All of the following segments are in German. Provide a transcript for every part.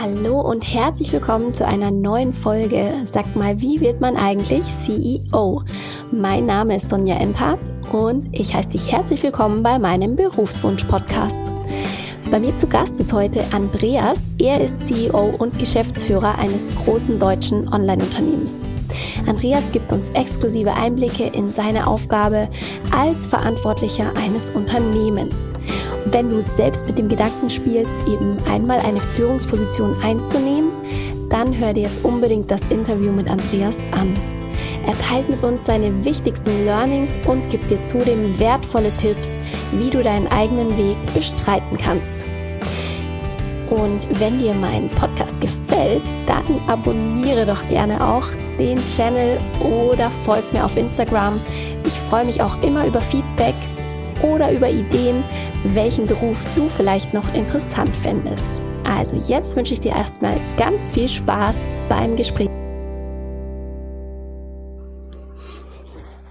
Hallo und herzlich willkommen zu einer neuen Folge. Sag mal, wie wird man eigentlich CEO? Mein Name ist Sonja Enthardt und ich heiße dich herzlich willkommen bei meinem Berufswunsch-Podcast. Bei mir zu Gast ist heute Andreas. Er ist CEO und Geschäftsführer eines großen deutschen Online-Unternehmens. Andreas gibt uns exklusive Einblicke in seine Aufgabe als Verantwortlicher eines Unternehmens wenn du selbst mit dem Gedanken spielst, eben einmal eine Führungsposition einzunehmen, dann hör dir jetzt unbedingt das Interview mit Andreas an. Er teilt mit uns seine wichtigsten Learnings und gibt dir zudem wertvolle Tipps, wie du deinen eigenen Weg bestreiten kannst. Und wenn dir mein Podcast gefällt, dann abonniere doch gerne auch den Channel oder folg mir auf Instagram. Ich freue mich auch immer über Feedback oder über Ideen, welchen Beruf du vielleicht noch interessant fändest. Also jetzt wünsche ich dir erstmal ganz viel Spaß beim Gespräch.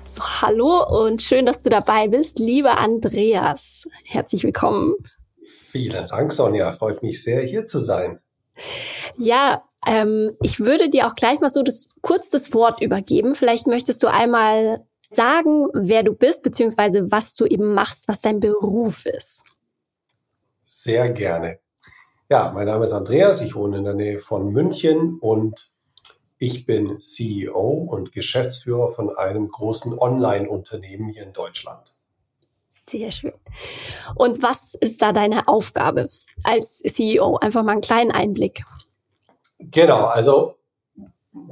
So, hallo und schön, dass du dabei bist, lieber Andreas. Herzlich willkommen. Vielen Dank, Sonja. Freut mich sehr, hier zu sein. Ja, ähm, ich würde dir auch gleich mal so das, kurz das Wort übergeben. Vielleicht möchtest du einmal sagen, wer du bist, beziehungsweise was du eben machst, was dein Beruf ist? Sehr gerne. Ja, mein Name ist Andreas, ich wohne in der Nähe von München und ich bin CEO und Geschäftsführer von einem großen Online-Unternehmen hier in Deutschland. Sehr schön. Und was ist da deine Aufgabe als CEO? Einfach mal einen kleinen Einblick. Genau, also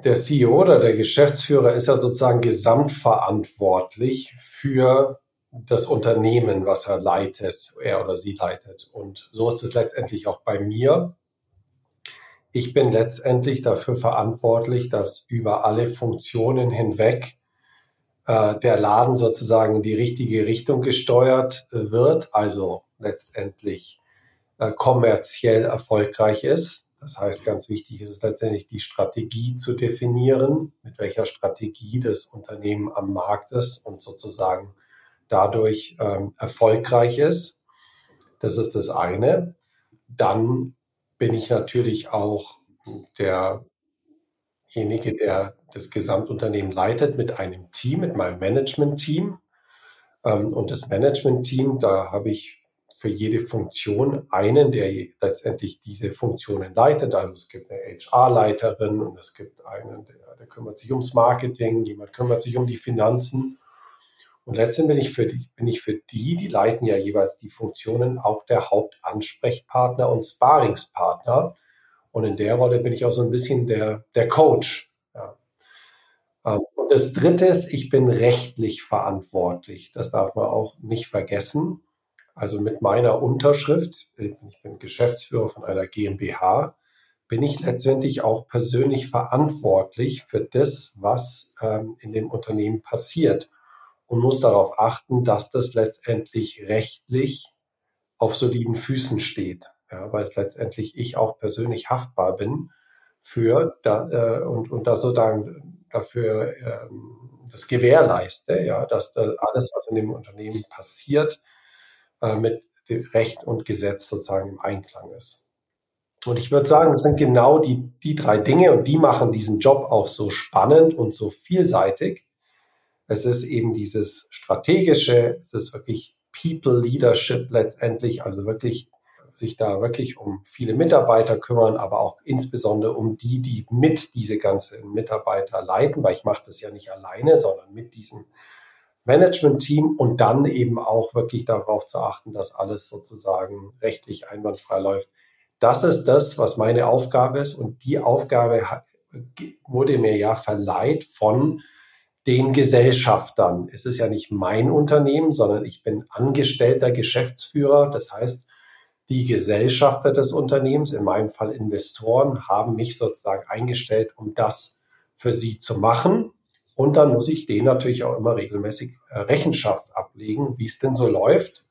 der CEO oder der Geschäftsführer ist ja sozusagen gesamtverantwortlich für das Unternehmen, was er leitet, er oder sie leitet. Und so ist es letztendlich auch bei mir. Ich bin letztendlich dafür verantwortlich, dass über alle Funktionen hinweg äh, der Laden sozusagen in die richtige Richtung gesteuert wird, also letztendlich äh, kommerziell erfolgreich ist. Das heißt, ganz wichtig ist es letztendlich, die Strategie zu definieren, mit welcher Strategie das Unternehmen am Markt ist und sozusagen dadurch ähm, erfolgreich ist. Das ist das eine. Dann bin ich natürlich auch derjenige, der das Gesamtunternehmen leitet mit einem Team, mit meinem Management-Team. Ähm, und das Management-Team, da habe ich für jede Funktion einen, der letztendlich diese Funktionen leitet. Also es gibt eine HR-Leiterin und es gibt einen, der, der, kümmert sich ums Marketing, jemand kümmert sich um die Finanzen. Und letztendlich bin ich, für die, bin ich für die, die leiten ja jeweils die Funktionen, auch der Hauptansprechpartner und Sparingspartner. Und in der Rolle bin ich auch so ein bisschen der, der Coach. Ja. Ähm, und das Dritte ist, ich bin rechtlich verantwortlich. Das darf man auch nicht vergessen. Also mit meiner Unterschrift, ich bin Geschäftsführer von einer GmbH, bin ich letztendlich auch persönlich verantwortlich für das, was ähm, in dem Unternehmen passiert und muss darauf achten, dass das letztendlich rechtlich auf soliden Füßen steht, ja, weil es letztendlich ich auch persönlich haftbar bin für da, äh, und, und da sozusagen dafür ähm, das gewährleiste, ja, dass da alles, was in dem Unternehmen passiert, äh, mit Recht und Gesetz sozusagen im Einklang ist. Und ich würde sagen, das sind genau die, die drei Dinge und die machen diesen Job auch so spannend und so vielseitig. Es ist eben dieses strategische, es ist wirklich People Leadership letztendlich, also wirklich sich da wirklich um viele Mitarbeiter kümmern, aber auch insbesondere um die, die mit diese ganzen Mitarbeiter leiten, weil ich mache das ja nicht alleine, sondern mit diesem Management-Team und dann eben auch wirklich darauf zu achten, dass alles sozusagen rechtlich einwandfrei läuft. Das ist das, was meine Aufgabe ist und die Aufgabe wurde mir ja verleiht von den Gesellschaftern. Es ist ja nicht mein Unternehmen, sondern ich bin angestellter Geschäftsführer. Das heißt, die Gesellschafter des Unternehmens, in meinem Fall Investoren, haben mich sozusagen eingestellt, um das für sie zu machen. Und dann muss ich denen natürlich auch immer regelmäßig äh, Rechenschaft ablegen, wie es denn so läuft.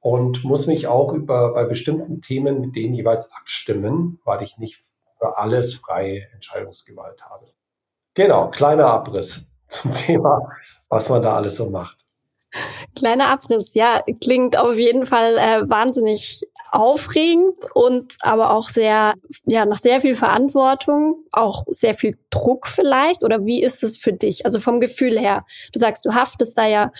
Und muss mich auch über, bei bestimmten Themen mit denen jeweils abstimmen, weil ich nicht für alles freie Entscheidungsgewalt habe. Genau, kleiner Abriss zum Thema, was man da alles so macht. Kleiner Abriss, ja, klingt auf jeden Fall äh, wahnsinnig aufregend und aber auch sehr, ja, nach sehr viel Verantwortung, auch sehr viel Druck vielleicht? Oder wie ist es für dich? Also vom Gefühl her. Du sagst, du haftest da ja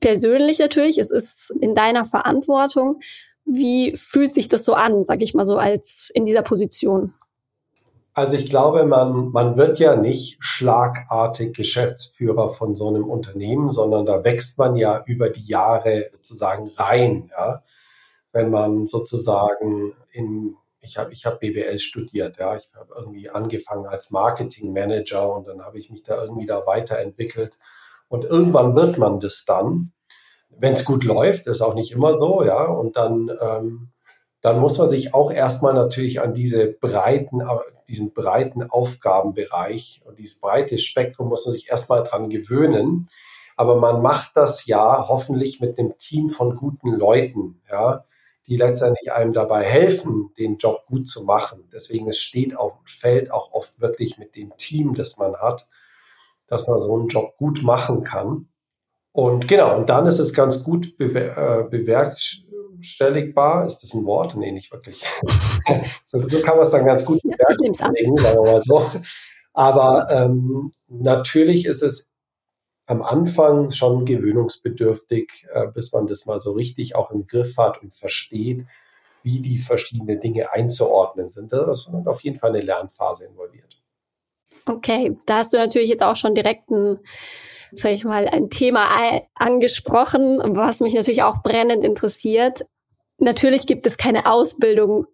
persönlich natürlich, es ist in deiner Verantwortung. Wie fühlt sich das so an, sag ich mal so, als in dieser Position? Also ich glaube, man, man wird ja nicht schlagartig Geschäftsführer von so einem Unternehmen, sondern da wächst man ja über die Jahre sozusagen rein. Ja? Wenn man sozusagen in, ich habe ich hab BWL studiert, ja, ich habe irgendwie angefangen als Marketingmanager und dann habe ich mich da irgendwie da weiterentwickelt. Und irgendwann wird man das dann, wenn es gut läuft, ist auch nicht immer so, ja, und dann ähm, dann muss man sich auch erstmal natürlich an diese breiten, diesen breiten Aufgabenbereich und dieses breite Spektrum muss man sich erstmal dran gewöhnen. Aber man macht das ja hoffentlich mit einem Team von guten Leuten, ja, die letztendlich einem dabei helfen, den Job gut zu machen. Deswegen es steht auf und fällt auch oft wirklich mit dem Team, das man hat, dass man so einen Job gut machen kann. Und genau, und dann ist es ganz gut bewer äh, bewerkstelligbar. Ist das ein Wort? Nee, nicht wirklich. so, so, kann man es dann ganz gut bewerkstelligen, sagen wir mal so. Aber ähm, natürlich ist es am Anfang schon gewöhnungsbedürftig, äh, bis man das mal so richtig auch im Griff hat und versteht, wie die verschiedenen Dinge einzuordnen sind. Da ist auf jeden Fall eine Lernphase involviert. Okay, da hast du natürlich jetzt auch schon direkt ein sag ich mal, ein Thema angesprochen, was mich natürlich auch brennend interessiert. Natürlich gibt es keine Ausbildung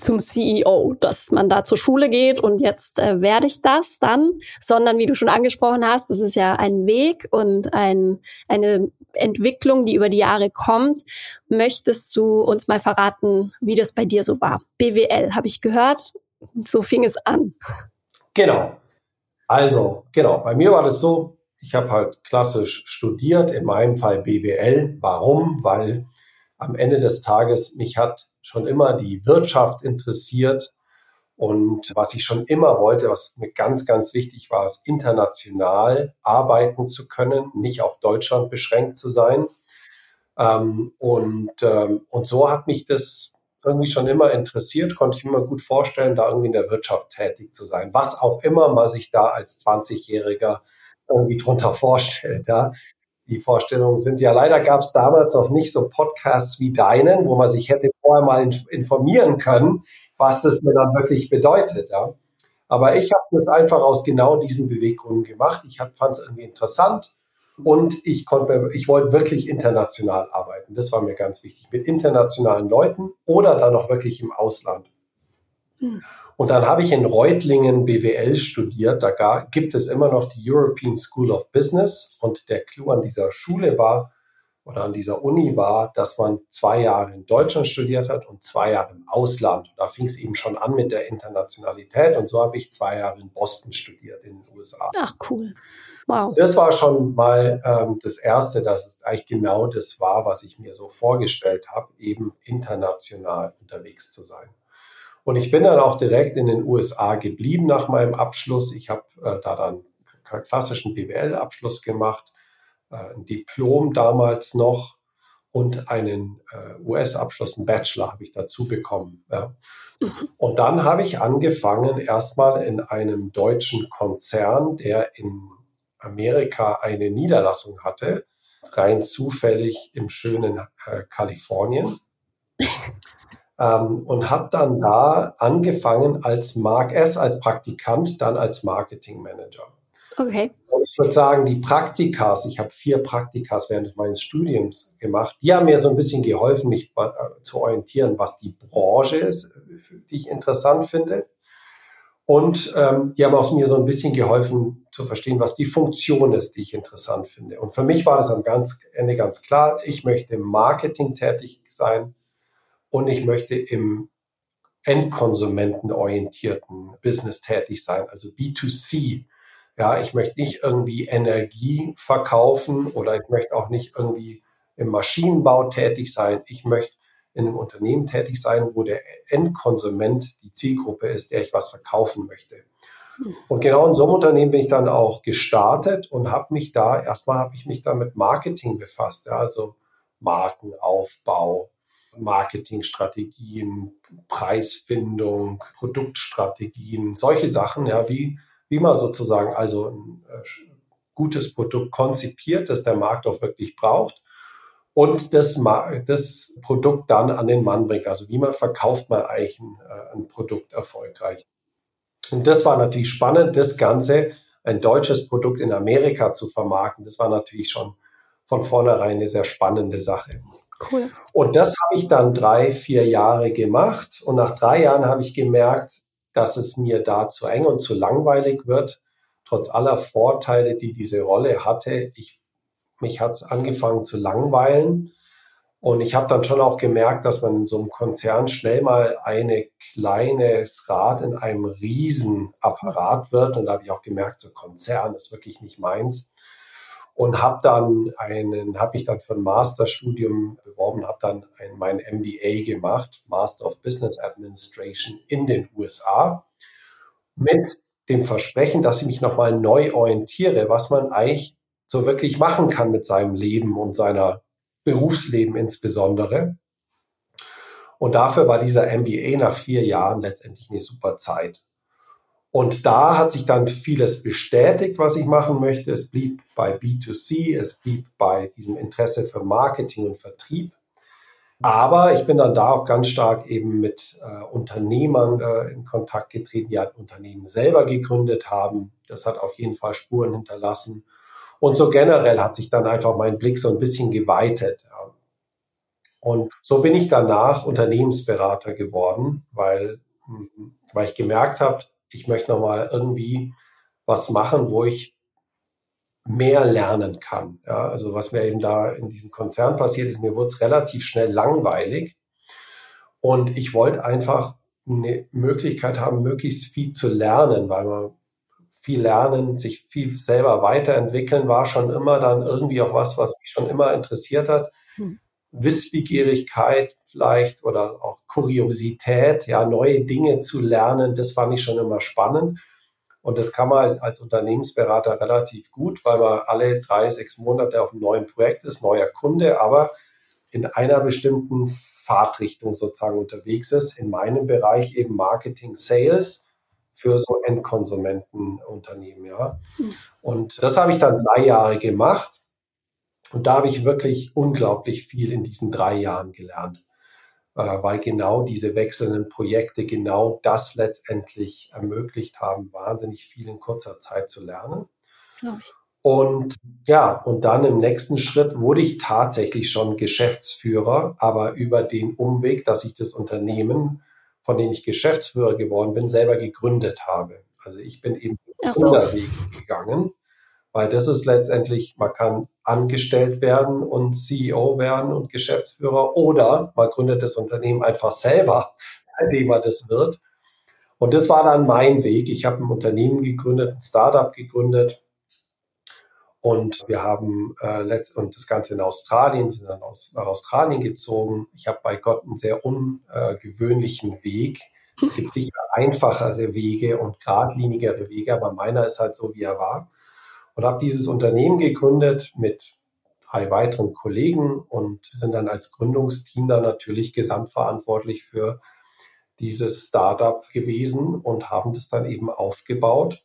zum CEO, dass man da zur Schule geht und jetzt äh, werde ich das dann, sondern wie du schon angesprochen hast, das ist ja ein Weg und ein, eine Entwicklung, die über die Jahre kommt. Möchtest du uns mal verraten, wie das bei dir so war? BWL habe ich gehört, so fing es an. Genau. Also, genau, bei mir war das so, ich habe halt klassisch studiert, in meinem Fall BWL. Warum? Weil am Ende des Tages mich hat schon immer die Wirtschaft interessiert und was ich schon immer wollte, was mir ganz, ganz wichtig war, ist international arbeiten zu können, nicht auf Deutschland beschränkt zu sein. Ähm, und, ähm, und so hat mich das irgendwie schon immer interessiert, konnte ich mir immer gut vorstellen, da irgendwie in der Wirtschaft tätig zu sein, was auch immer man sich da als 20-Jähriger irgendwie drunter vorstellt. Ja. Die Vorstellungen sind ja, leider gab es damals noch nicht so Podcasts wie deinen, wo man sich hätte vorher mal informieren können, was das denn dann wirklich bedeutet. Ja. Aber ich habe das einfach aus genau diesen Beweggründen gemacht. Ich fand es irgendwie interessant und ich konnte, ich wollte wirklich international arbeiten. Das war mir ganz wichtig, mit internationalen Leuten oder dann auch wirklich im Ausland. Hm. Und dann habe ich in Reutlingen BWL studiert. Da gibt es immer noch die European School of Business. Und der Clou an dieser Schule war oder an dieser Uni war, dass man zwei Jahre in Deutschland studiert hat und zwei Jahre im Ausland. Da fing es eben schon an mit der Internationalität. Und so habe ich zwei Jahre in Boston studiert, in den USA. Ach, cool. Wow. Das war schon mal ähm, das Erste, dass es eigentlich genau das war, was ich mir so vorgestellt habe, eben international unterwegs zu sein. Und ich bin dann auch direkt in den USA geblieben nach meinem Abschluss. Ich habe äh, da dann einen klassischen BWL-Abschluss gemacht, äh, ein Diplom damals noch und einen äh, US-Abschluss, einen Bachelor habe ich dazu bekommen. Ja. Und dann habe ich angefangen, erstmal in einem deutschen Konzern, der in Amerika eine Niederlassung hatte, rein zufällig im schönen äh, Kalifornien ähm, und habe dann da angefangen als Mark S, als Praktikant, dann als Marketing Manager. Okay. Und ich würde sagen, die Praktikas, ich habe vier Praktikas während meines Studiums gemacht, die haben mir so ein bisschen geholfen, mich äh, zu orientieren, was die Branche ist, die ich interessant finde. Und ähm, die haben auch mir so ein bisschen geholfen zu verstehen, was die Funktion ist, die ich interessant finde. Und für mich war das am ganz Ende ganz klar, ich möchte im Marketing tätig sein und ich möchte im endkonsumentenorientierten Business tätig sein, also B2C. Ja, ich möchte nicht irgendwie Energie verkaufen oder ich möchte auch nicht irgendwie im Maschinenbau tätig sein. Ich möchte in einem Unternehmen tätig sein, wo der Endkonsument die Zielgruppe ist, der ich was verkaufen möchte. Und genau in so einem Unternehmen bin ich dann auch gestartet und habe mich da, erstmal habe ich mich da mit Marketing befasst, ja, also Markenaufbau, Marketingstrategien, Preisfindung, Produktstrategien, solche Sachen, ja, wie, wie man sozusagen also ein äh, gutes Produkt konzipiert, das der Markt auch wirklich braucht und das, das Produkt dann an den Mann bringt. Also wie man verkauft man eigentlich ein, äh, ein Produkt erfolgreich. Und das war natürlich spannend, das Ganze, ein deutsches Produkt in Amerika zu vermarkten. Das war natürlich schon von vornherein eine sehr spannende Sache. Cool. Und das habe ich dann drei, vier Jahre gemacht. Und nach drei Jahren habe ich gemerkt, dass es mir da zu eng und zu langweilig wird, trotz aller Vorteile, die diese Rolle hatte. Ich, mich hat es angefangen zu langweilen. Und ich habe dann schon auch gemerkt, dass man in so einem Konzern schnell mal ein kleines Rad in einem Riesenapparat wird. Und da habe ich auch gemerkt, so Konzern ist wirklich nicht meins und habe dann einen, habe ich dann für ein Masterstudium beworben, habe dann ein, mein MBA gemacht, Master of Business Administration in den USA, mit dem Versprechen, dass ich mich nochmal neu orientiere, was man eigentlich so wirklich machen kann mit seinem Leben und seiner Berufsleben insbesondere. Und dafür war dieser MBA nach vier Jahren letztendlich eine super Zeit. Und da hat sich dann vieles bestätigt, was ich machen möchte. Es blieb bei B2C, es blieb bei diesem Interesse für Marketing und Vertrieb. Aber ich bin dann da auch ganz stark eben mit äh, Unternehmern äh, in Kontakt getreten, die ein Unternehmen selber gegründet haben. Das hat auf jeden Fall Spuren hinterlassen. Und so generell hat sich dann einfach mein Blick so ein bisschen geweitet. Ja. Und so bin ich danach Unternehmensberater geworden, weil, hm, weil ich gemerkt habe, ich möchte nochmal irgendwie was machen, wo ich mehr lernen kann. Ja, also was mir eben da in diesem Konzern passiert ist, mir wurde es relativ schnell langweilig und ich wollte einfach eine Möglichkeit haben, möglichst viel zu lernen, weil man viel lernen, sich viel selber weiterentwickeln, war schon immer dann irgendwie auch was, was mich schon immer interessiert hat. Hm. Wissbegierigkeit vielleicht oder auch Kuriosität, ja, neue Dinge zu lernen, das fand ich schon immer spannend. Und das kann man als Unternehmensberater relativ gut, weil man alle drei, sechs Monate auf einem neuen Projekt ist, neuer Kunde, aber in einer bestimmten Fahrtrichtung sozusagen unterwegs ist. In meinem Bereich eben Marketing, Sales für so Endkonsumentenunternehmen, ja. Hm. Und das habe ich dann drei Jahre gemacht und da habe ich wirklich unglaublich viel in diesen drei Jahren gelernt, weil genau diese wechselnden Projekte genau das letztendlich ermöglicht haben, wahnsinnig viel in kurzer Zeit zu lernen. Und ja, und dann im nächsten Schritt wurde ich tatsächlich schon Geschäftsführer, aber über den Umweg, dass ich das Unternehmen, von dem ich Geschäftsführer geworden bin, selber gegründet habe. Also ich bin eben so. Weg gegangen weil das ist letztendlich, man kann angestellt werden und CEO werden und Geschäftsführer oder man gründet das Unternehmen einfach selber, indem man das wird. Und das war dann mein Weg. Ich habe ein Unternehmen gegründet, ein Startup gegründet und wir haben äh, letzt und das Ganze in Australien, wir sind dann aus, nach Australien gezogen. Ich habe bei Gott einen sehr ungewöhnlichen Weg. Es gibt sicher einfachere Wege und geradlinigere Wege, aber meiner ist halt so, wie er war und habe dieses Unternehmen gegründet mit drei weiteren Kollegen und sind dann als Gründungsteam dann natürlich gesamtverantwortlich für dieses Startup gewesen und haben das dann eben aufgebaut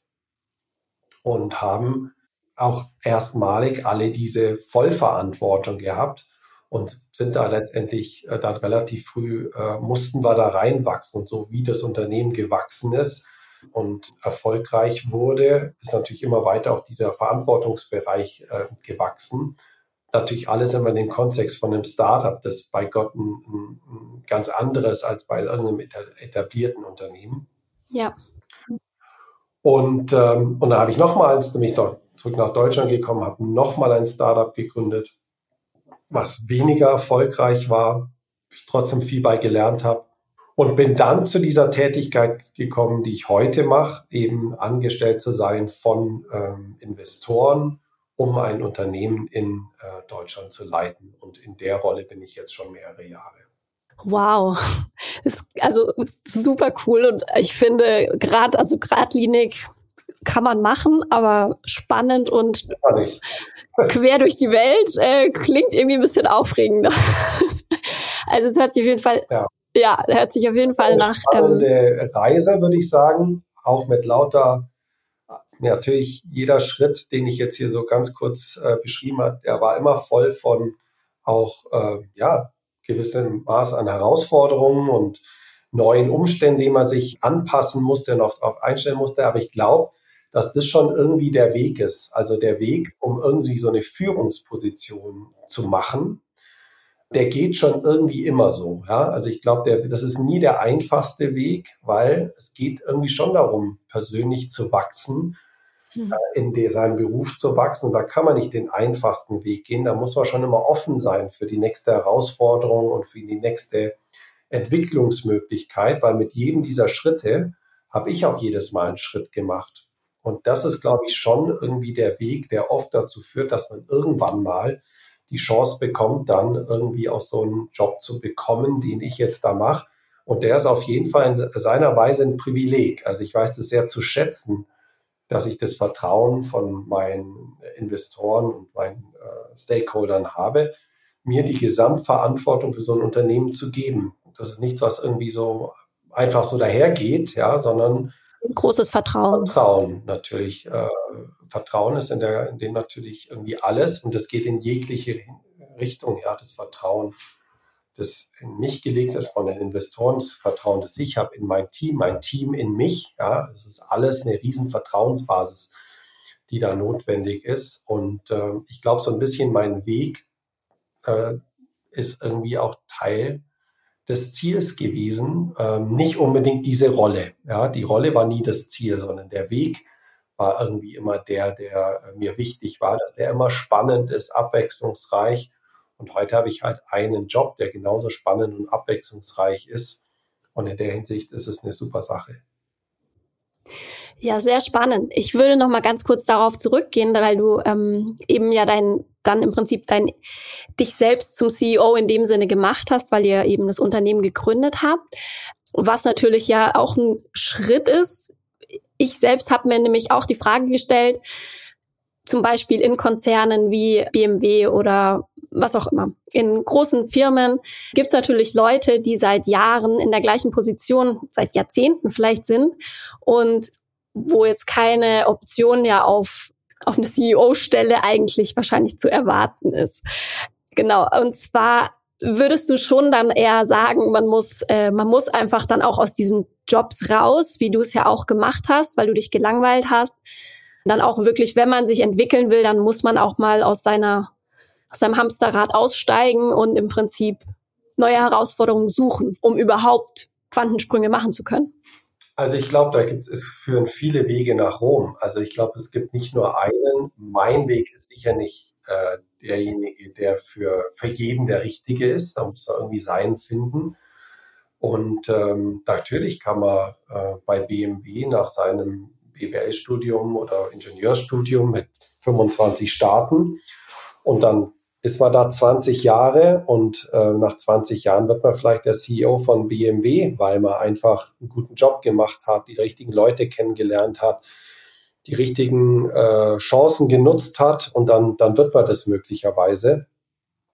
und haben auch erstmalig alle diese Vollverantwortung gehabt und sind da letztendlich äh, dann relativ früh, äh, mussten wir da reinwachsen. Und so wie das Unternehmen gewachsen ist, und erfolgreich wurde, ist natürlich immer weiter auch dieser Verantwortungsbereich äh, gewachsen. Natürlich alles immer in dem Kontext von einem Startup, das bei Gott ein, ein ganz anderes als bei irgendeinem etablierten Unternehmen. Ja. Und, ähm, und da habe ich nochmals, nämlich doch zurück nach Deutschland gekommen, habe nochmal ein Startup gegründet, was weniger erfolgreich war, ich trotzdem viel bei gelernt habe und bin dann zu dieser Tätigkeit gekommen, die ich heute mache, eben angestellt zu sein von ähm, Investoren, um ein Unternehmen in äh, Deutschland zu leiten. Und in der Rolle bin ich jetzt schon mehrere Jahre. Wow, ist also super cool und ich finde gerade also geradlinig kann man machen, aber spannend und quer durch die Welt äh, klingt irgendwie ein bisschen aufregender. Also es hört sich auf jeden Fall, ja, ja hört sich auf jeden Fall Eine nach. Spannende ähm, Reise, würde ich sagen, auch mit lauter natürlich jeder Schritt, den ich jetzt hier so ganz kurz äh, beschrieben habe, der war immer voll von auch äh, ja gewissem Maß an Herausforderungen und neuen Umständen, die man sich anpassen musste und darauf einstellen musste. Aber ich glaube, dass das schon irgendwie der Weg ist. Also der Weg, um irgendwie so eine Führungsposition zu machen, der geht schon irgendwie immer so. Ja? Also ich glaube, das ist nie der einfachste Weg, weil es geht irgendwie schon darum, persönlich zu wachsen, mhm. in der, seinem Beruf zu wachsen. Und da kann man nicht den einfachsten Weg gehen. Da muss man schon immer offen sein für die nächste Herausforderung und für die nächste Entwicklungsmöglichkeit, weil mit jedem dieser Schritte habe ich auch jedes Mal einen Schritt gemacht. Und das ist, glaube ich, schon irgendwie der Weg, der oft dazu führt, dass man irgendwann mal die Chance bekommt, dann irgendwie auch so einen Job zu bekommen, den ich jetzt da mache. Und der ist auf jeden Fall in seiner Weise ein Privileg. Also ich weiß das sehr zu schätzen, dass ich das Vertrauen von meinen Investoren und meinen äh, Stakeholdern habe, mir die Gesamtverantwortung für so ein Unternehmen zu geben. Das ist nichts, was irgendwie so einfach so dahergeht, ja, sondern großes Vertrauen. Vertrauen natürlich. Äh, Vertrauen ist in, der, in dem natürlich irgendwie alles und das geht in jegliche Richtung, ja, das Vertrauen, das in mich gelegt ist von den Investoren, das Vertrauen, das ich habe in mein Team, mein Team in mich, ja, das ist alles eine riesen Vertrauensbasis, die da notwendig ist und äh, ich glaube, so ein bisschen mein Weg äh, ist irgendwie auch Teil des Ziels gewesen, ähm, nicht unbedingt diese Rolle. Ja, die Rolle war nie das Ziel, sondern der Weg war irgendwie immer der, der äh, mir wichtig war, dass der immer spannend ist, abwechslungsreich. Und heute habe ich halt einen Job, der genauso spannend und abwechslungsreich ist. Und in der Hinsicht ist es eine super Sache. Ja, sehr spannend. Ich würde noch mal ganz kurz darauf zurückgehen, weil du ähm, eben ja dein dann im Prinzip dein dich selbst zum CEO in dem Sinne gemacht hast, weil ihr eben das Unternehmen gegründet habt, was natürlich ja auch ein Schritt ist. Ich selbst habe mir nämlich auch die Frage gestellt, zum Beispiel in Konzernen wie BMW oder was auch immer. In großen Firmen gibt es natürlich Leute, die seit Jahren in der gleichen Position, seit Jahrzehnten vielleicht sind und wo jetzt keine Option ja auf, auf eine CEO-Stelle eigentlich wahrscheinlich zu erwarten ist. Genau. Und zwar würdest du schon dann eher sagen, man muss, äh, man muss einfach dann auch aus diesen Jobs raus, wie du es ja auch gemacht hast, weil du dich gelangweilt hast. Dann auch wirklich, wenn man sich entwickeln will, dann muss man auch mal aus seiner, aus seinem Hamsterrad aussteigen und im Prinzip neue Herausforderungen suchen, um überhaupt Quantensprünge machen zu können. Also ich glaube, da gibt es führen viele Wege nach Rom. Also ich glaube, es gibt nicht nur einen. Mein Weg ist sicher nicht äh, derjenige, der für, für jeden der richtige ist. Da muss man irgendwie seinen finden. Und ähm, natürlich kann man äh, bei BMW nach seinem BWL-Studium oder Ingenieurstudium mit 25 starten und dann ist man da 20 Jahre und äh, nach 20 Jahren wird man vielleicht der CEO von BMW, weil man einfach einen guten Job gemacht hat, die richtigen Leute kennengelernt hat, die richtigen äh, Chancen genutzt hat und dann, dann wird man das möglicherweise.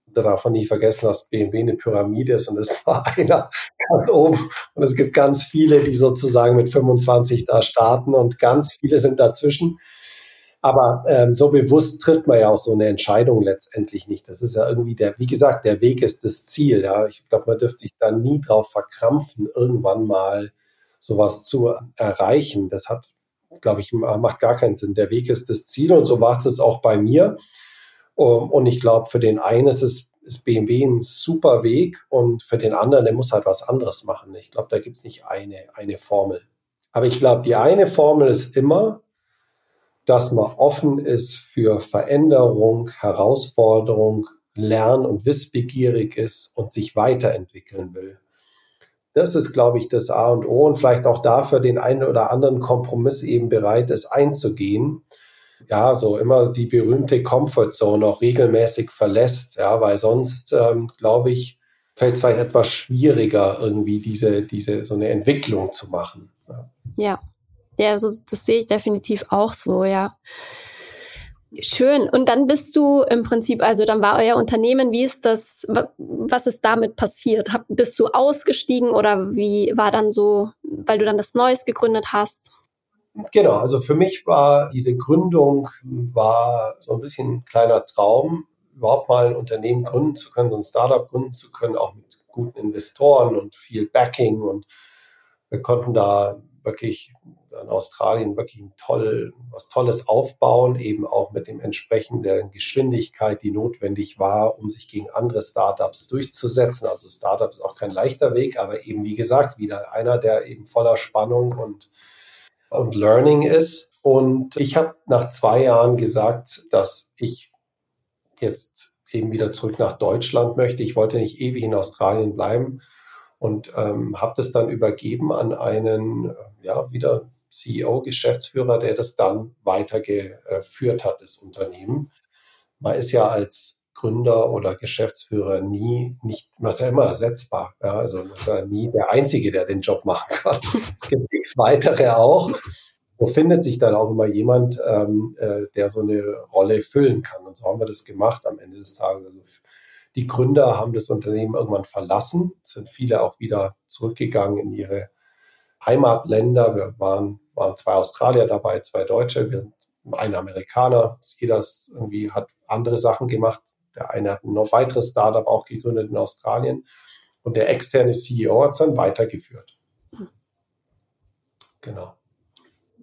Da darf man nicht vergessen, dass BMW eine Pyramide ist und es war einer ganz oben. Und es gibt ganz viele, die sozusagen mit 25 da starten und ganz viele sind dazwischen. Aber ähm, so bewusst trifft man ja auch so eine Entscheidung letztendlich nicht. Das ist ja irgendwie der, wie gesagt, der Weg ist das Ziel. Ja, ich glaube, man dürfte sich da nie drauf verkrampfen, irgendwann mal sowas zu erreichen. Das hat, glaube ich, macht gar keinen Sinn. Der Weg ist das Ziel und so war es auch bei mir. Und ich glaube, für den einen ist es ist BMW ein super Weg und für den anderen, der muss halt was anderes machen. Ich glaube, da gibt es nicht eine, eine Formel. Aber ich glaube, die eine Formel ist immer, dass man offen ist für Veränderung, Herausforderung, lern- und wissbegierig ist und sich weiterentwickeln will. Das ist, glaube ich, das A und O und vielleicht auch dafür den einen oder anderen Kompromiss eben bereit ist einzugehen. Ja, so immer die berühmte Comfortzone auch regelmäßig verlässt, ja, weil sonst, ähm, glaube ich, fällt es vielleicht etwas schwieriger, irgendwie diese, diese, so eine Entwicklung zu machen. Ja, ja, ja, so, das sehe ich definitiv auch so, ja. Schön. Und dann bist du im Prinzip, also dann war euer Unternehmen, wie ist das, was ist damit passiert? Hab, bist du ausgestiegen oder wie war dann so, weil du dann das Neues gegründet hast? Genau, also für mich war diese Gründung war so ein bisschen ein kleiner Traum, überhaupt mal ein Unternehmen gründen zu können, so ein Startup gründen zu können, auch mit guten Investoren und viel Backing und wir konnten da wirklich in Australien wirklich ein toll, was Tolles aufbauen, eben auch mit dem entsprechenden Geschwindigkeit, die notwendig war, um sich gegen andere Startups durchzusetzen. Also Startup ist auch kein leichter Weg, aber eben wie gesagt, wieder einer, der eben voller Spannung und, und Learning ist. Und ich habe nach zwei Jahren gesagt, dass ich jetzt eben wieder zurück nach Deutschland möchte. Ich wollte nicht ewig in Australien bleiben und ähm, habe das dann übergeben an einen, ja, wieder CEO, Geschäftsführer, der das dann weitergeführt hat, das Unternehmen. Man ist ja als Gründer oder Geschäftsführer nie, nicht, man ist ja immer ersetzbar. Ja, also man ist ja nie der Einzige, der den Job machen kann. Es gibt x weitere auch. So findet sich dann auch immer jemand, ähm, äh, der so eine Rolle füllen kann. Und so haben wir das gemacht am Ende des Tages. Also die Gründer haben das Unternehmen irgendwann verlassen, sind viele auch wieder zurückgegangen in ihre Heimatländer. Wir waren, waren zwei Australier dabei, zwei Deutsche, wir sind ein Amerikaner. Jeder irgendwie hat andere Sachen gemacht. Der eine hat ein noch weiteres Startup auch gegründet in Australien. Und der externe CEO hat es dann weitergeführt. Genau.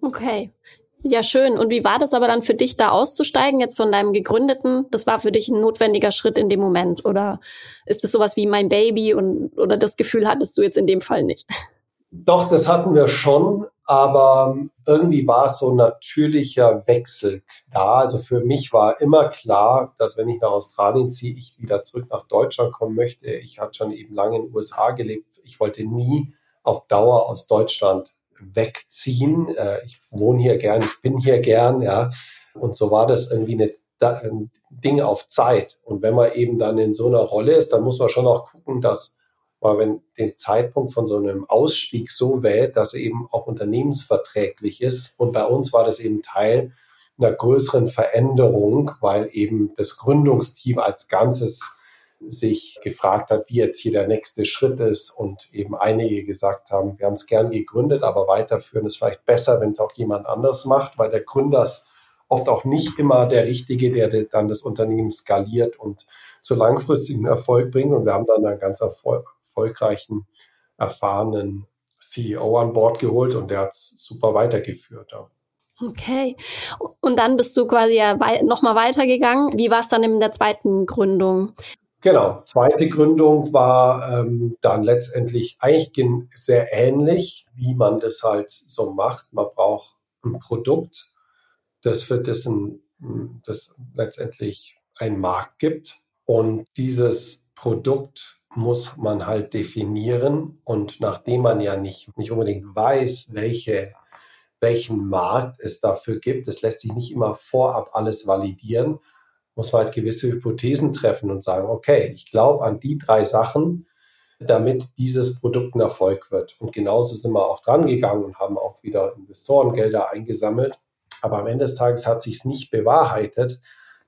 Okay. Ja, schön. Und wie war das aber dann für dich, da auszusteigen, jetzt von deinem gegründeten? Das war für dich ein notwendiger Schritt in dem Moment? Oder ist es sowas wie mein Baby und, oder das Gefühl hattest du jetzt in dem Fall nicht? Doch, das hatten wir schon, aber irgendwie war es so ein natürlicher Wechsel da. Also für mich war immer klar, dass wenn ich nach Australien ziehe, ich wieder zurück nach Deutschland kommen möchte. Ich hatte schon eben lange in den USA gelebt. Ich wollte nie auf Dauer aus Deutschland wegziehen. Äh, ich wohne hier gern, ich bin hier gern, ja. Und so war das irgendwie eine, ein Ding auf Zeit. Und wenn man eben dann in so einer Rolle ist, dann muss man schon auch gucken, dass man wenn den Zeitpunkt von so einem Ausstieg so wählt, dass er eben auch unternehmensverträglich ist. Und bei uns war das eben Teil einer größeren Veränderung, weil eben das Gründungsteam als Ganzes sich gefragt hat, wie jetzt hier der nächste Schritt ist und eben einige gesagt haben, wir haben es gern gegründet, aber weiterführen ist vielleicht besser, wenn es auch jemand anders macht, weil der Gründer ist oft auch nicht immer der Richtige, der dann das Unternehmen skaliert und zu langfristigen Erfolg bringt. Und wir haben dann einen ganz erfolgreichen, erfahrenen CEO an Bord geholt und der hat es super weitergeführt. Okay. Und dann bist du quasi ja nochmal weitergegangen. Wie war es dann in der zweiten Gründung? Genau. Zweite Gründung war ähm, dann letztendlich eigentlich sehr ähnlich, wie man das halt so macht. Man braucht ein Produkt, das für dessen, das letztendlich einen Markt gibt. Und dieses Produkt muss man halt definieren. Und nachdem man ja nicht, nicht unbedingt weiß, welche, welchen Markt es dafür gibt, es lässt sich nicht immer vorab alles validieren, muss man halt gewisse Hypothesen treffen und sagen, okay, ich glaube an die drei Sachen, damit dieses Produkt ein Erfolg wird. Und genauso sind wir auch dran gegangen und haben auch wieder Investorengelder eingesammelt. Aber am Ende des Tages hat sich es nicht bewahrheitet,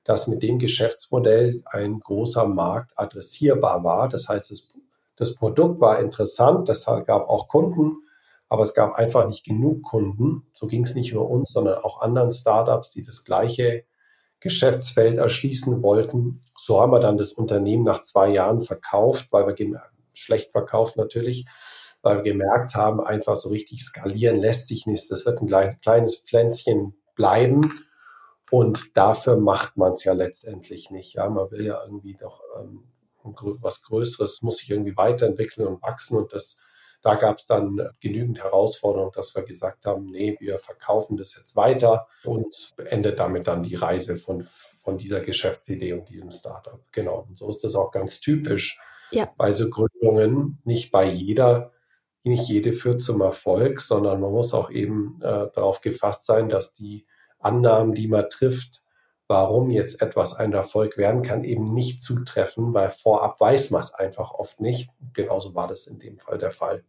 dass mit dem Geschäftsmodell ein großer Markt adressierbar war. Das heißt, das, das Produkt war interessant, das gab auch Kunden, aber es gab einfach nicht genug Kunden. So ging es nicht nur uns, sondern auch anderen Startups, die das gleiche Geschäftsfeld erschließen wollten. So haben wir dann das Unternehmen nach zwei Jahren verkauft, weil wir schlecht verkauft natürlich, weil wir gemerkt haben, einfach so richtig skalieren lässt sich nicht. Das wird ein kleines Pflänzchen bleiben. Und dafür macht man es ja letztendlich nicht. Ja, man will ja irgendwie doch ähm, was Größeres, muss sich irgendwie weiterentwickeln und wachsen. Und das da gab es dann genügend Herausforderungen, dass wir gesagt haben, nee, wir verkaufen das jetzt weiter und beendet damit dann die Reise von, von dieser Geschäftsidee und diesem Startup. Genau. Und so ist das auch ganz typisch ja. bei so Gründungen. Nicht bei jeder, nicht jede führt zum Erfolg, sondern man muss auch eben äh, darauf gefasst sein, dass die Annahmen, die man trifft, warum jetzt etwas ein Erfolg werden kann, eben nicht zutreffen, weil vorab weiß man es einfach oft nicht. Genauso war das in dem Fall der Fall.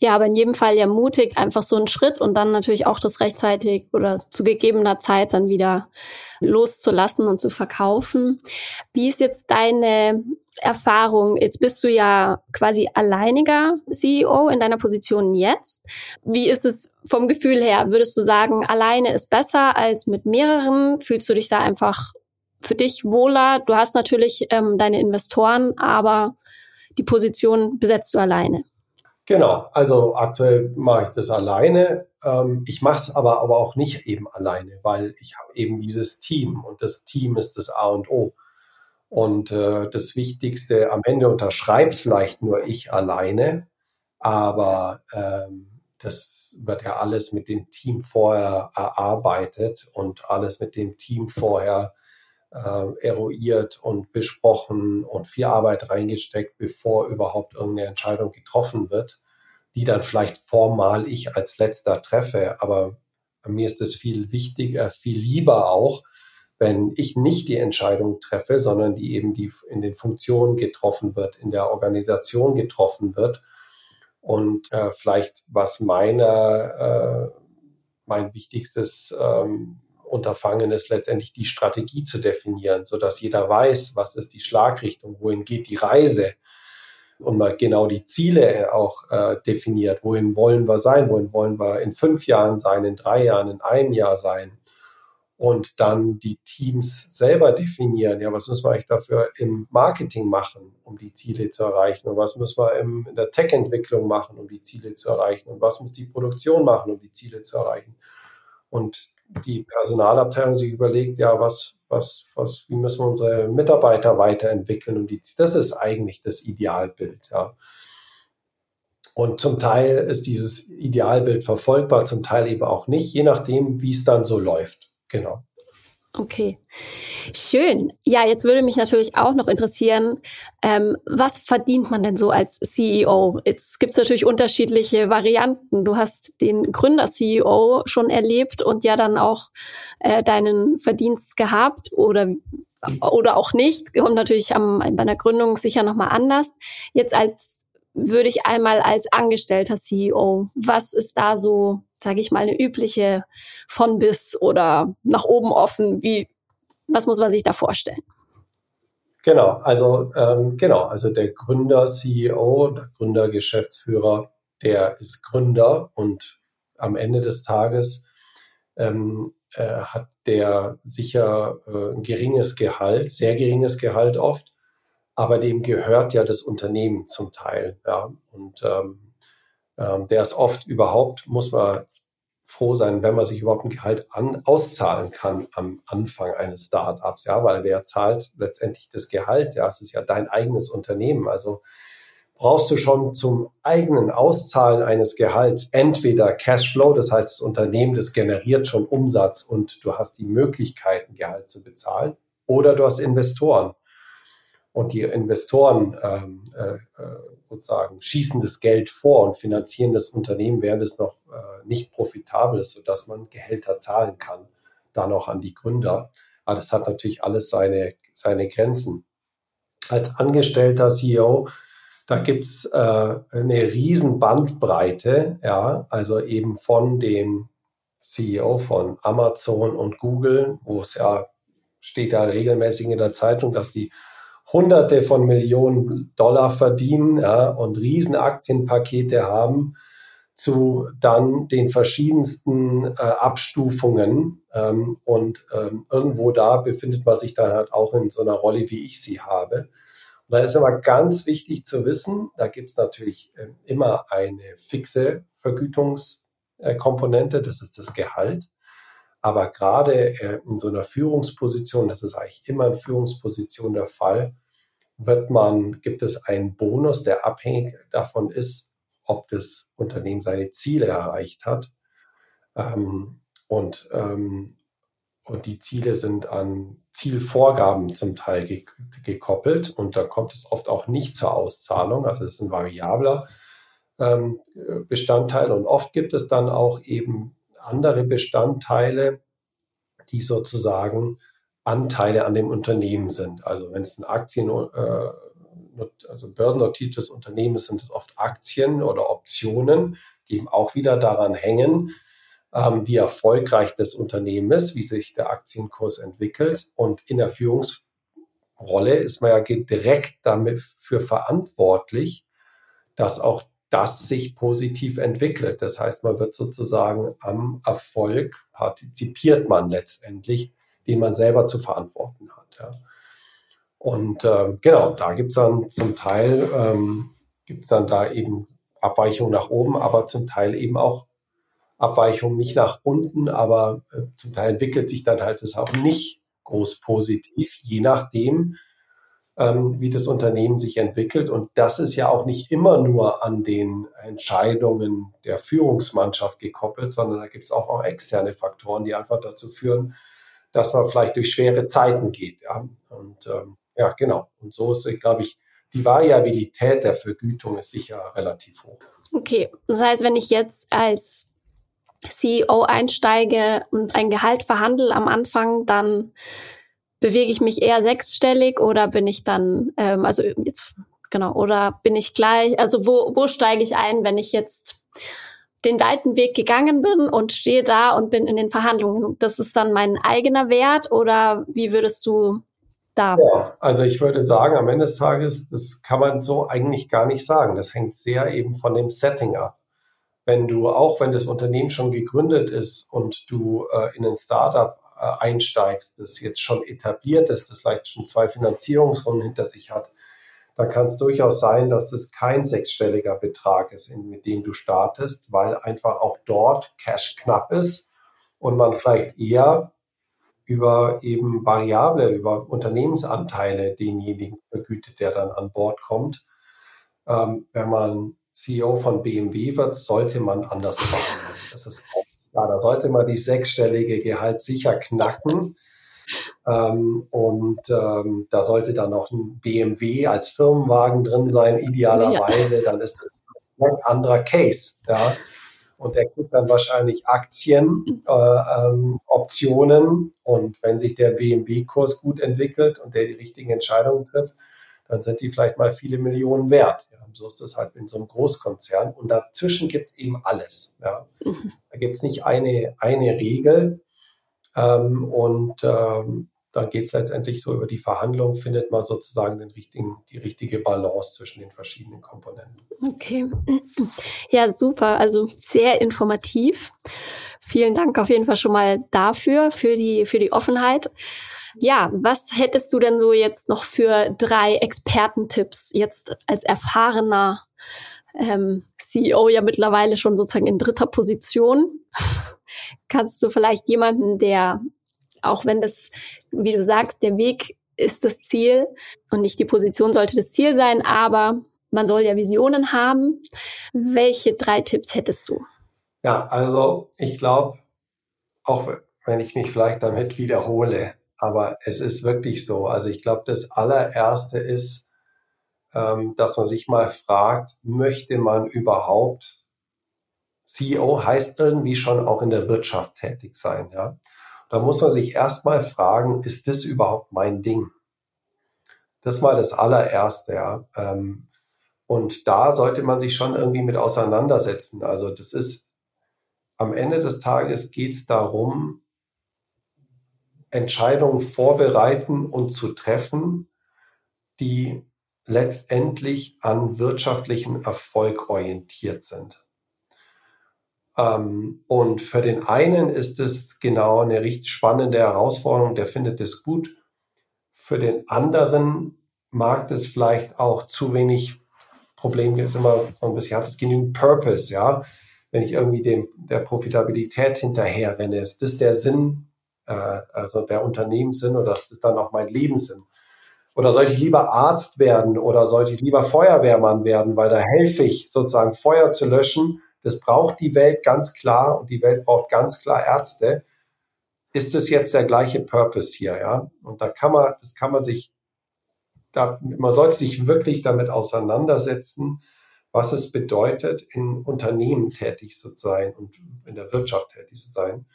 Ja, aber in jedem Fall ja mutig, einfach so einen Schritt und dann natürlich auch das rechtzeitig oder zu gegebener Zeit dann wieder loszulassen und zu verkaufen. Wie ist jetzt deine Erfahrung? Jetzt bist du ja quasi alleiniger CEO in deiner Position jetzt. Wie ist es vom Gefühl her? Würdest du sagen, alleine ist besser als mit mehreren? Fühlst du dich da einfach für dich wohler? Du hast natürlich ähm, deine Investoren, aber die Position besetzt du alleine. Genau, also aktuell mache ich das alleine. Ähm, ich mache es aber, aber auch nicht eben alleine, weil ich habe eben dieses Team und das Team ist das A und O. Und äh, das Wichtigste, am Ende unterschreibt vielleicht nur ich alleine, aber ähm, das wird ja alles mit dem Team vorher erarbeitet und alles mit dem Team vorher äh, eruiert und besprochen und viel Arbeit reingesteckt, bevor überhaupt irgendeine Entscheidung getroffen wird, die dann vielleicht formal ich als letzter treffe. Aber mir ist es viel wichtiger, viel lieber auch, wenn ich nicht die Entscheidung treffe, sondern die eben die in den Funktionen getroffen wird, in der Organisation getroffen wird. Und äh, vielleicht was meiner, äh, mein wichtigstes ähm, Unterfangen ist letztendlich die Strategie zu definieren, so dass jeder weiß, was ist die Schlagrichtung, wohin geht die Reise und mal genau die Ziele auch äh, definiert. Wohin wollen wir sein? Wohin wollen wir in fünf Jahren sein, in drei Jahren, in einem Jahr sein? Und dann die Teams selber definieren. Ja, was müssen wir eigentlich dafür im Marketing machen, um die Ziele zu erreichen? Und was müssen wir im, in der Tech-Entwicklung machen, um die Ziele zu erreichen? Und was muss die Produktion machen, um die Ziele zu erreichen? Und die Personalabteilung sich überlegt, ja, was, was, was, wie müssen wir unsere Mitarbeiter weiterentwickeln und die, das ist eigentlich das Idealbild, ja. Und zum Teil ist dieses Idealbild verfolgbar, zum Teil eben auch nicht, je nachdem, wie es dann so läuft. Genau. Okay, schön. Ja, jetzt würde mich natürlich auch noch interessieren, ähm, was verdient man denn so als CEO? Jetzt gibt es natürlich unterschiedliche Varianten. Du hast den Gründer-CEO schon erlebt und ja dann auch äh, deinen Verdienst gehabt oder oder auch nicht. Kommt natürlich am, bei einer Gründung sicher nochmal anders. Jetzt als würde ich einmal als angestellter CEO, was ist da so sage ich mal, eine übliche von bis oder nach oben offen? Wie, was muss man sich da vorstellen? Genau, also ähm, genau, also der Gründer, CEO, der Gründer, Geschäftsführer, der ist Gründer und am Ende des Tages ähm, äh, hat der sicher äh, ein geringes Gehalt, sehr geringes Gehalt oft, aber dem gehört ja das Unternehmen zum Teil. Ja, und ähm, ähm, der ist oft überhaupt, muss man froh sein, wenn man sich überhaupt ein Gehalt an, auszahlen kann am Anfang eines Startups, ja, weil wer zahlt letztendlich das Gehalt? Ja, es ist ja dein eigenes Unternehmen. Also brauchst du schon zum eigenen Auszahlen eines Gehalts entweder Cashflow, das heißt, das Unternehmen, das generiert schon Umsatz und du hast die Möglichkeit, ein Gehalt zu bezahlen, oder du hast Investoren und die Investoren ähm, äh, äh, sozusagen schießen das Geld vor und finanzieren das Unternehmen, während es noch äh, nicht profitabel ist, sodass man Gehälter zahlen kann, dann auch an die Gründer. Aber das hat natürlich alles seine, seine Grenzen. Als angestellter CEO, da gibt's äh, eine riesen Bandbreite, ja, also eben von dem CEO von Amazon und Google, wo es ja steht da regelmäßig in der Zeitung, dass die Hunderte von Millionen Dollar verdienen ja, und riesen Aktienpakete haben, zu dann den verschiedensten äh, Abstufungen. Ähm, und ähm, irgendwo da befindet man sich dann halt auch in so einer Rolle, wie ich sie habe. Und da ist aber ganz wichtig zu wissen, da gibt es natürlich äh, immer eine fixe Vergütungskomponente, das ist das Gehalt. Aber gerade äh, in so einer Führungsposition, das ist eigentlich immer in Führungsposition der Fall, wird man, gibt es einen Bonus, der abhängig davon ist, ob das Unternehmen seine Ziele erreicht hat. Ähm, und, ähm, und die Ziele sind an Zielvorgaben zum Teil ge gekoppelt und da kommt es oft auch nicht zur Auszahlung. Also es ist ein variabler ähm, Bestandteil und oft gibt es dann auch eben andere Bestandteile, die sozusagen Anteile an dem Unternehmen sind. Also wenn es ein Aktien, äh, also börsennotiertes Unternehmen sind es oft Aktien oder Optionen, die eben auch wieder daran hängen, ähm, wie erfolgreich das Unternehmen ist, wie sich der Aktienkurs entwickelt. Und in der Führungsrolle ist man ja direkt damit für verantwortlich, dass auch das sich positiv entwickelt. Das heißt, man wird sozusagen am Erfolg partizipiert man letztendlich, den man selber zu verantworten hat. Ja. Und äh, genau, da gibt es dann zum Teil, ähm, gibt es dann da eben Abweichungen nach oben, aber zum Teil eben auch Abweichungen nicht nach unten, aber äh, zum Teil entwickelt sich dann halt das auch nicht groß positiv, je nachdem, ähm, wie das Unternehmen sich entwickelt. Und das ist ja auch nicht immer nur an den Entscheidungen der Führungsmannschaft gekoppelt, sondern da gibt es auch, auch externe Faktoren, die einfach dazu führen, dass man vielleicht durch schwere Zeiten geht. Ja? Und ähm, ja, genau. Und so ist, glaube ich, die Variabilität der Vergütung ist sicher relativ hoch. Okay, das heißt, wenn ich jetzt als CEO einsteige und ein Gehalt verhandle am Anfang, dann bewege ich mich eher sechsstellig oder bin ich dann, ähm, also jetzt, genau, oder bin ich gleich, also wo, wo steige ich ein, wenn ich jetzt den weiten Weg gegangen bin und stehe da und bin in den Verhandlungen? Das ist dann mein eigener Wert oder wie würdest du da? Ja, also ich würde sagen, am Ende des Tages, das kann man so eigentlich gar nicht sagen. Das hängt sehr eben von dem Setting ab wenn du, auch wenn das Unternehmen schon gegründet ist und du äh, in ein Startup einsteigst, das jetzt schon etabliert ist, das vielleicht schon zwei Finanzierungsrunden hinter sich hat, dann kann es durchaus sein, dass das kein sechsstelliger Betrag ist, mit dem du startest, weil einfach auch dort Cash knapp ist und man vielleicht eher über eben Variable, über Unternehmensanteile denjenigen vergütet, der dann an Bord kommt. Ähm, wenn man CEO von BMW wird, sollte man anders machen. Das ist klar. Da sollte man die sechsstellige Gehalt sicher knacken. Ähm, und ähm, da sollte dann noch ein BMW als Firmenwagen drin sein, idealerweise. Ja. Dann ist das ein anderer Case. Ja. Und er kriegt dann wahrscheinlich Aktien, äh, ähm, Optionen. Und wenn sich der BMW-Kurs gut entwickelt und der die richtigen Entscheidungen trifft, dann sind die vielleicht mal viele Millionen wert. Ja, so ist das halt in so einem Großkonzern. Und dazwischen gibt es eben alles. Ja. Mhm. Da gibt es nicht eine, eine Regel. Ähm, und ähm, dann geht es letztendlich so über die Verhandlung, findet man sozusagen den richtigen, die richtige Balance zwischen den verschiedenen Komponenten. Okay. Ja, super. Also sehr informativ. Vielen Dank auf jeden Fall schon mal dafür, für die, für die Offenheit. Ja, was hättest du denn so jetzt noch für drei Expertentipps jetzt als erfahrener ähm, CEO ja mittlerweile schon sozusagen in dritter Position? Kannst du vielleicht jemanden, der, auch wenn das, wie du sagst, der Weg ist das Ziel und nicht die Position sollte das Ziel sein, aber man soll ja Visionen haben. Welche drei Tipps hättest du? Ja, also ich glaube, auch wenn ich mich vielleicht damit wiederhole, aber es ist wirklich so. Also ich glaube, das allererste ist, ähm, dass man sich mal fragt, möchte man überhaupt CEO heißt irgendwie schon auch in der Wirtschaft tätig sein, ja. Da muss man sich erstmal fragen, ist das überhaupt mein Ding? Das mal das allererste, ja. Ähm, und da sollte man sich schon irgendwie mit auseinandersetzen. Also das ist am Ende des Tages geht es darum, Entscheidungen vorbereiten und zu treffen, die letztendlich an wirtschaftlichen Erfolg orientiert sind. Ähm, und für den einen ist es genau eine richtig spannende Herausforderung, der findet es gut. Für den anderen mag es vielleicht auch zu wenig Problem ist immer so ein bisschen, hat es genügend Purpose, ja. Wenn ich irgendwie dem, der Profitabilität hinterher renne, ist das der Sinn äh, also der Unternehmenssinn oder das ist dann auch mein Lebenssinn. Oder sollte ich lieber Arzt werden oder sollte ich lieber Feuerwehrmann werden, weil da helfe ich sozusagen Feuer zu löschen. Das braucht die Welt ganz klar und die Welt braucht ganz klar Ärzte. Ist das jetzt der gleiche Purpose hier, ja? Und da kann man, das kann man sich, da, man sollte sich wirklich damit auseinandersetzen, was es bedeutet, in Unternehmen tätig zu sein und in der Wirtschaft tätig zu sein.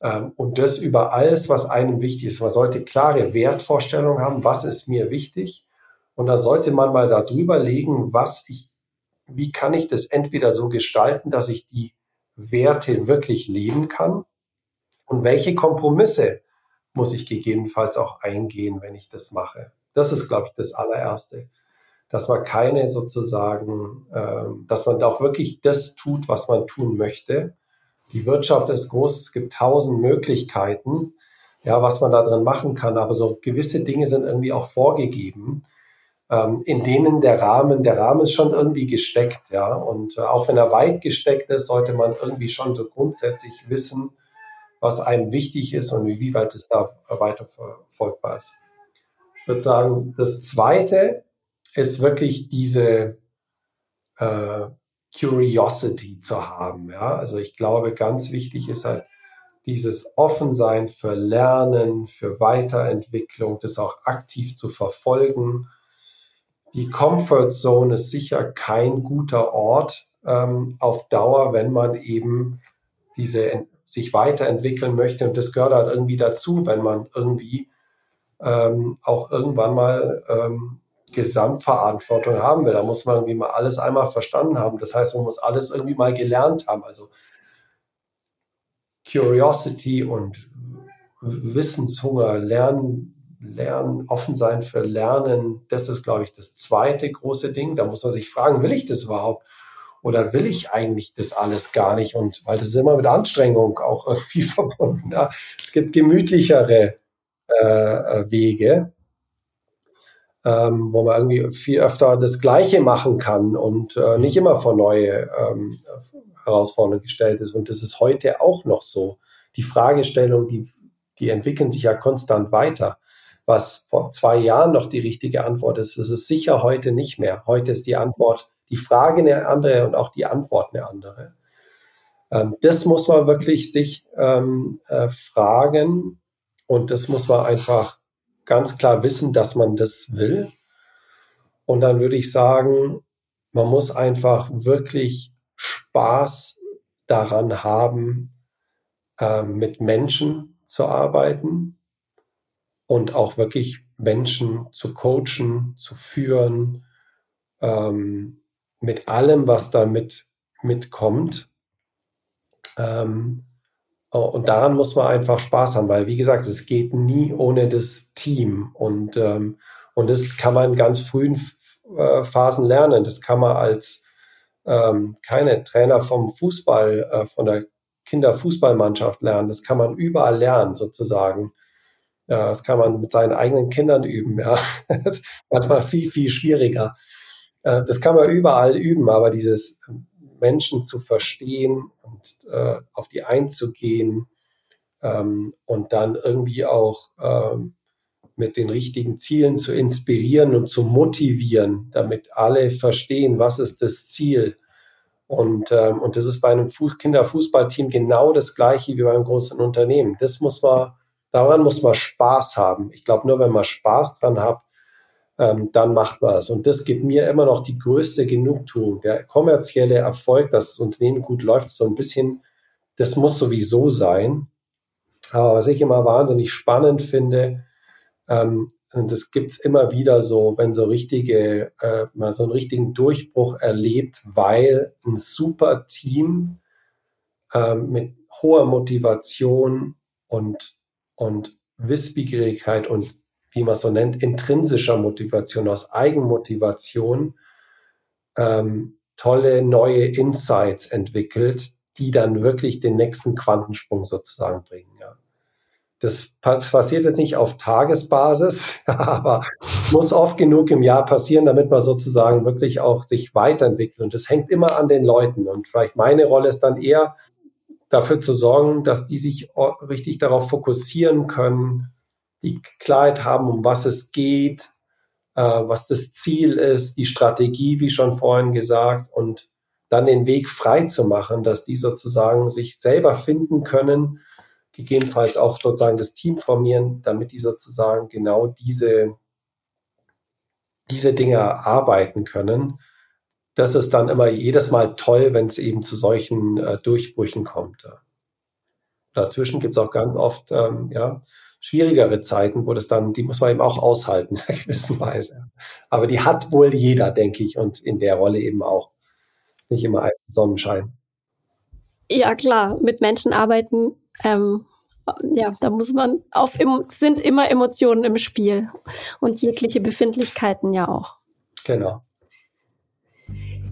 Ähm, und das über alles, was einem wichtig ist. Man sollte klare Wertvorstellungen haben, was ist mir wichtig Und dann sollte man mal darüber legen, was ich, wie kann ich das entweder so gestalten, dass ich die Werte wirklich leben kann und welche Kompromisse muss ich gegebenenfalls auch eingehen, wenn ich das mache. Das ist, glaube ich, das allererste, dass man keine sozusagen, äh, dass man auch wirklich das tut, was man tun möchte. Die Wirtschaft ist groß, es gibt tausend Möglichkeiten, ja, was man da drin machen kann, aber so gewisse Dinge sind irgendwie auch vorgegeben ähm, in denen der Rahmen, der Rahmen ist schon irgendwie gesteckt, ja. Und äh, auch wenn er weit gesteckt ist, sollte man irgendwie schon so grundsätzlich wissen, was einem wichtig ist und wie weit es da weiter verfolgbar ist. Ich würde sagen, das zweite ist wirklich diese äh, Curiosity zu haben, ja. Also ich glaube, ganz wichtig ist halt, dieses Offensein für Lernen, für Weiterentwicklung, das auch aktiv zu verfolgen die Comfort Zone ist sicher kein guter Ort ähm, auf Dauer, wenn man eben diese sich weiterentwickeln möchte. Und das gehört halt irgendwie dazu, wenn man irgendwie ähm, auch irgendwann mal ähm, Gesamtverantwortung haben will. Da muss man irgendwie mal alles einmal verstanden haben. Das heißt, man muss alles irgendwie mal gelernt haben. Also Curiosity und Wissenshunger, Lernen, Lernen, offen sein für Lernen, das ist, glaube ich, das zweite große Ding. Da muss man sich fragen, will ich das überhaupt? Oder will ich eigentlich das alles gar nicht? Und weil das ist immer mit Anstrengung auch irgendwie verbunden. Ja. Es gibt gemütlichere äh, äh, Wege, ähm, wo man irgendwie viel öfter das Gleiche machen kann und äh, nicht immer vor neue ähm, Herausforderungen gestellt ist. Und das ist heute auch noch so. Die Fragestellung, die, die entwickeln sich ja konstant weiter was vor zwei Jahren noch die richtige Antwort ist, das ist sicher heute nicht mehr. Heute ist die Antwort, die Frage eine andere und auch die Antwort eine andere. Ähm, das muss man wirklich sich ähm, äh, fragen und das muss man einfach ganz klar wissen, dass man das will. Und dann würde ich sagen, man muss einfach wirklich Spaß daran haben, äh, mit Menschen zu arbeiten und auch wirklich Menschen zu coachen, zu führen, ähm, mit allem, was damit mitkommt. Ähm, und daran muss man einfach Spaß haben, weil wie gesagt, es geht nie ohne das Team und ähm, und das kann man in ganz frühen äh, Phasen lernen. Das kann man als ähm, keine Trainer vom Fußball, äh, von der Kinderfußballmannschaft lernen. Das kann man überall lernen sozusagen. Ja, das kann man mit seinen eigenen Kindern üben. Ja, das ist manchmal viel, viel schwieriger. Äh, das kann man überall üben, aber dieses Menschen zu verstehen und äh, auf die einzugehen ähm, und dann irgendwie auch ähm, mit den richtigen Zielen zu inspirieren und zu motivieren, damit alle verstehen, was ist das Ziel. Und, ähm, und das ist bei einem Kinderfußballteam genau das gleiche wie beim großen Unternehmen. Das muss man Daran muss man Spaß haben. Ich glaube, nur wenn man Spaß dran hat, ähm, dann macht man es. Und das gibt mir immer noch die größte Genugtuung. Der kommerzielle Erfolg, dass das Unternehmen gut läuft, so ein bisschen, das muss sowieso sein. Aber was ich immer wahnsinnig spannend finde, ähm, und das gibt's immer wieder so, wenn so richtige, äh, mal so einen richtigen Durchbruch erlebt, weil ein super Team äh, mit hoher Motivation und und Wissbegierigkeit und wie man es so nennt, intrinsischer Motivation, aus Eigenmotivation ähm, tolle neue Insights entwickelt, die dann wirklich den nächsten Quantensprung sozusagen bringen. Ja. Das passiert jetzt nicht auf Tagesbasis, aber muss oft genug im Jahr passieren, damit man sozusagen wirklich auch sich weiterentwickelt. Und das hängt immer an den Leuten. Und vielleicht meine Rolle ist dann eher, dafür zu sorgen, dass die sich richtig darauf fokussieren können, die Klarheit haben, um was es geht, äh, was das Ziel ist, die Strategie, wie schon vorhin gesagt, und dann den Weg frei zu machen, dass die sozusagen sich selber finden können, gegebenenfalls auch sozusagen das Team formieren, damit die sozusagen genau diese, diese Dinge arbeiten können das ist dann immer jedes Mal toll, wenn es eben zu solchen äh, Durchbrüchen kommt. Dazwischen gibt es auch ganz oft ähm, ja, schwierigere Zeiten, wo das dann, die muss man eben auch aushalten, in einer gewissen Weise. Aber die hat wohl jeder, denke ich, und in der Rolle eben auch. Ist nicht immer ein Sonnenschein. Ja, klar, mit Menschen arbeiten, ähm, ja, da muss man auf, sind immer Emotionen im Spiel und jegliche Befindlichkeiten ja auch. Genau.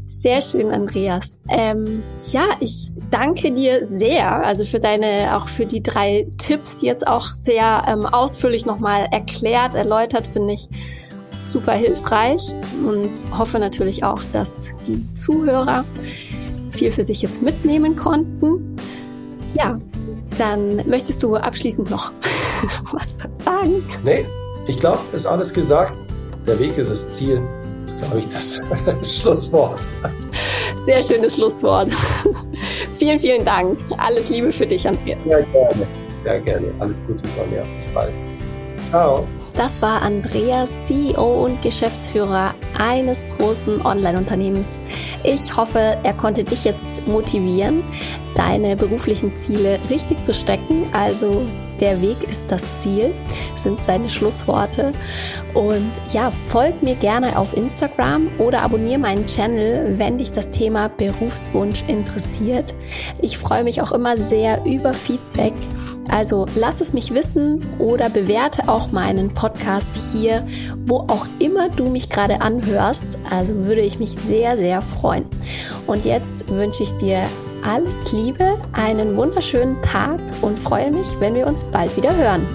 Sehr schön, Andreas. Ähm, ja, ich danke dir sehr, also für deine, auch für die drei Tipps jetzt auch sehr ähm, ausführlich nochmal erklärt, erläutert, finde ich super hilfreich und hoffe natürlich auch, dass die Zuhörer viel für sich jetzt mitnehmen konnten. Ja, dann möchtest du abschließend noch was sagen? Nee, ich glaube, ist alles gesagt. Der Weg ist das Ziel glaube ich, das, Schlusswort. Sehr schönes Schlusswort. vielen, vielen Dank. Alles Liebe für dich, Andreas. Ja, gerne. Sehr gerne. Alles Gute, Sonja. Bis bald. Ciao. Das war Andreas, CEO und Geschäftsführer eines großen Online-Unternehmens. Ich hoffe, er konnte dich jetzt motivieren, deine beruflichen Ziele richtig zu stecken. Also der Weg ist das Ziel, sind seine Schlussworte. Und ja, folgt mir gerne auf Instagram oder abonniere meinen Channel, wenn dich das Thema Berufswunsch interessiert. Ich freue mich auch immer sehr über Feedback. Also lass es mich wissen oder bewerte auch meinen Podcast hier, wo auch immer du mich gerade anhörst. Also würde ich mich sehr, sehr freuen. Und jetzt wünsche ich dir alles Liebe, einen wunderschönen Tag und freue mich, wenn wir uns bald wieder hören.